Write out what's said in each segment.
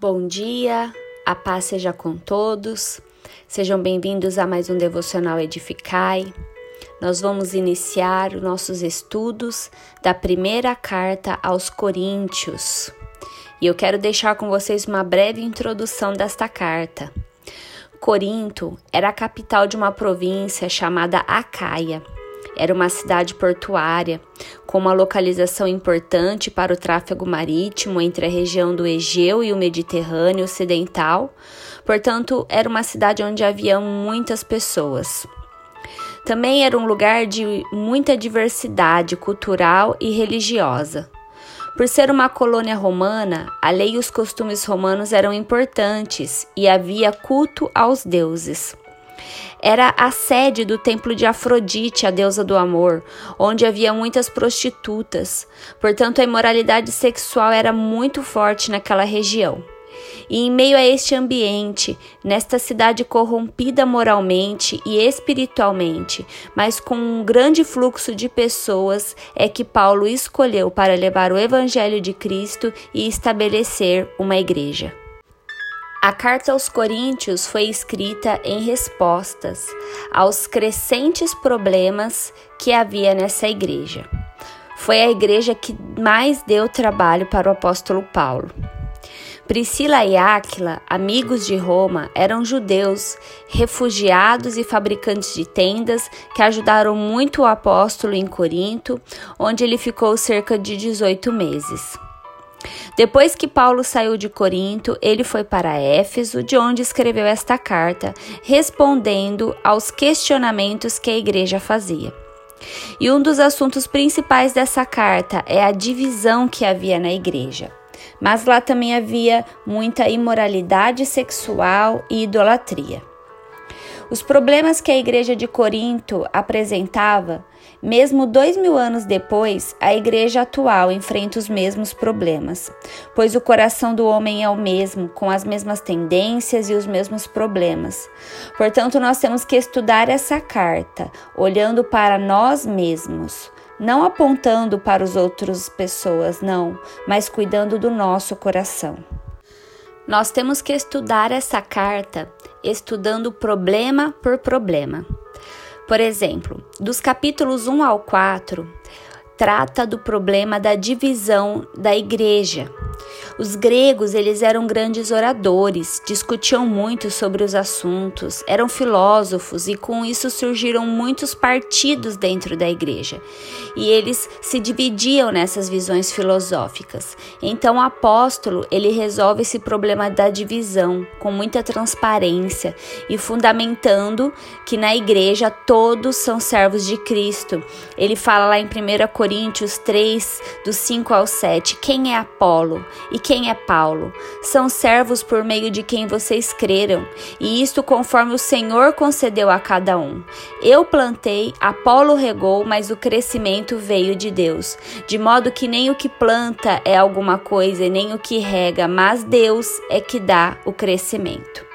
Bom dia, a paz seja com todos. Sejam bem-vindos a mais um devocional Edificai. Nós vamos iniciar os nossos estudos da primeira carta aos Coríntios. E eu quero deixar com vocês uma breve introdução desta carta. Corinto era a capital de uma província chamada Acaia era uma cidade portuária, com uma localização importante para o tráfego marítimo entre a região do Egeu e o Mediterrâneo Ocidental, portanto, era uma cidade onde havia muitas pessoas. Também era um lugar de muita diversidade cultural e religiosa. Por ser uma colônia romana, a lei e os costumes romanos eram importantes e havia culto aos deuses. Era a sede do templo de Afrodite, a deusa do amor, onde havia muitas prostitutas. Portanto, a imoralidade sexual era muito forte naquela região. E em meio a este ambiente, nesta cidade corrompida moralmente e espiritualmente, mas com um grande fluxo de pessoas, é que Paulo escolheu para levar o Evangelho de Cristo e estabelecer uma igreja. A carta aos Coríntios foi escrita em respostas aos crescentes problemas que havia nessa igreja. Foi a igreja que mais deu trabalho para o apóstolo Paulo. Priscila e Áquila, amigos de Roma, eram judeus, refugiados e fabricantes de tendas que ajudaram muito o apóstolo em Corinto, onde ele ficou cerca de 18 meses. Depois que Paulo saiu de Corinto, ele foi para Éfeso, de onde escreveu esta carta, respondendo aos questionamentos que a igreja fazia. E um dos assuntos principais dessa carta é a divisão que havia na igreja. Mas lá também havia muita imoralidade sexual e idolatria. Os problemas que a igreja de Corinto apresentava, mesmo dois mil anos depois, a igreja atual enfrenta os mesmos problemas, pois o coração do homem é o mesmo, com as mesmas tendências e os mesmos problemas. Portanto, nós temos que estudar essa carta, olhando para nós mesmos não apontando para as outras pessoas, não, mas cuidando do nosso coração. Nós temos que estudar essa carta estudando problema por problema. Por exemplo, dos capítulos 1 ao 4, trata do problema da divisão da igreja. Os gregos, eles eram grandes oradores, discutiam muito sobre os assuntos, eram filósofos e com isso surgiram muitos partidos dentro da igreja. E eles se dividiam nessas visões filosóficas. Então o apóstolo, ele resolve esse problema da divisão com muita transparência e fundamentando que na igreja todos são servos de Cristo. Ele fala lá em 1 Coríntios 3, do 5 ao 7, quem é Apolo? E quem é Paulo? São servos por meio de quem vocês creram, e isto conforme o Senhor concedeu a cada um. Eu plantei, Apolo regou, mas o crescimento veio de Deus. De modo que nem o que planta é alguma coisa, nem o que rega, mas Deus é que dá o crescimento.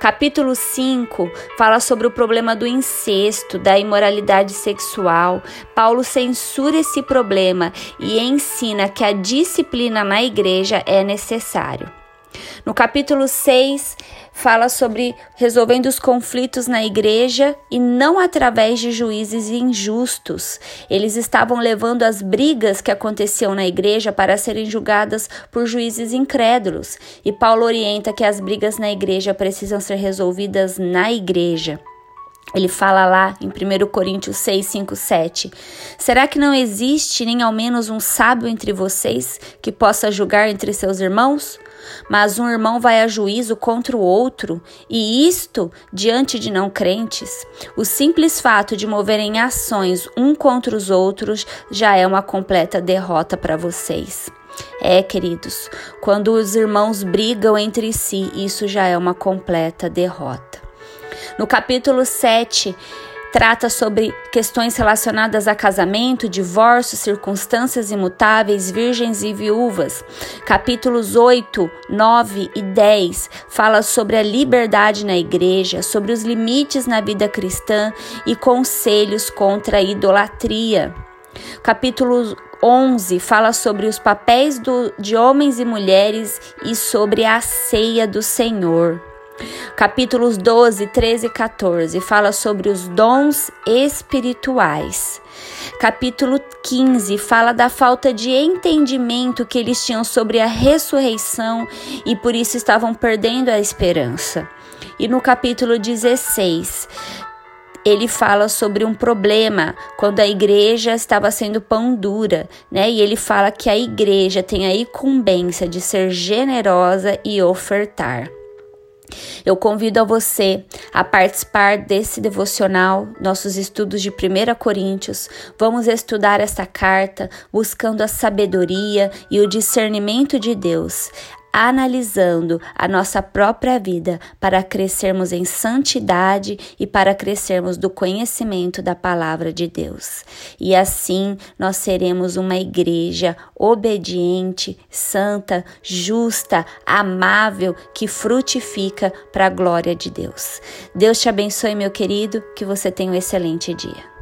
Capítulo 5 fala sobre o problema do incesto, da imoralidade sexual. Paulo censura esse problema e ensina que a disciplina na igreja é necessário. No capítulo 6, fala sobre resolvendo os conflitos na igreja e não através de juízes injustos. Eles estavam levando as brigas que aconteciam na igreja para serem julgadas por juízes incrédulos. E Paulo orienta que as brigas na igreja precisam ser resolvidas na igreja. Ele fala lá em 1 Coríntios 6, 5, 7. Será que não existe nem ao menos um sábio entre vocês que possa julgar entre seus irmãos? Mas um irmão vai a juízo contra o outro, e isto diante de não crentes. O simples fato de moverem ações um contra os outros já é uma completa derrota para vocês. É, queridos, quando os irmãos brigam entre si, isso já é uma completa derrota. No capítulo 7, trata sobre questões relacionadas a casamento, divórcio, circunstâncias imutáveis, virgens e viúvas. Capítulos 8, 9 e 10 fala sobre a liberdade na igreja, sobre os limites na vida cristã e conselhos contra a idolatria. Capítulo 11 fala sobre os papéis do, de homens e mulheres e sobre a ceia do Senhor. Capítulos 12, 13 e 14 fala sobre os dons espirituais. Capítulo 15 fala da falta de entendimento que eles tinham sobre a ressurreição e por isso estavam perdendo a esperança. E no capítulo 16 ele fala sobre um problema quando a igreja estava sendo pão dura, né? E ele fala que a igreja tem a incumbência de ser generosa e ofertar. Eu convido a você a participar desse devocional, nossos estudos de 1 Coríntios. Vamos estudar esta carta buscando a sabedoria e o discernimento de Deus analisando a nossa própria vida para crescermos em santidade e para crescermos do conhecimento da palavra de Deus. E assim nós seremos uma igreja obediente, santa, justa, amável, que frutifica para a glória de Deus. Deus te abençoe, meu querido, que você tenha um excelente dia.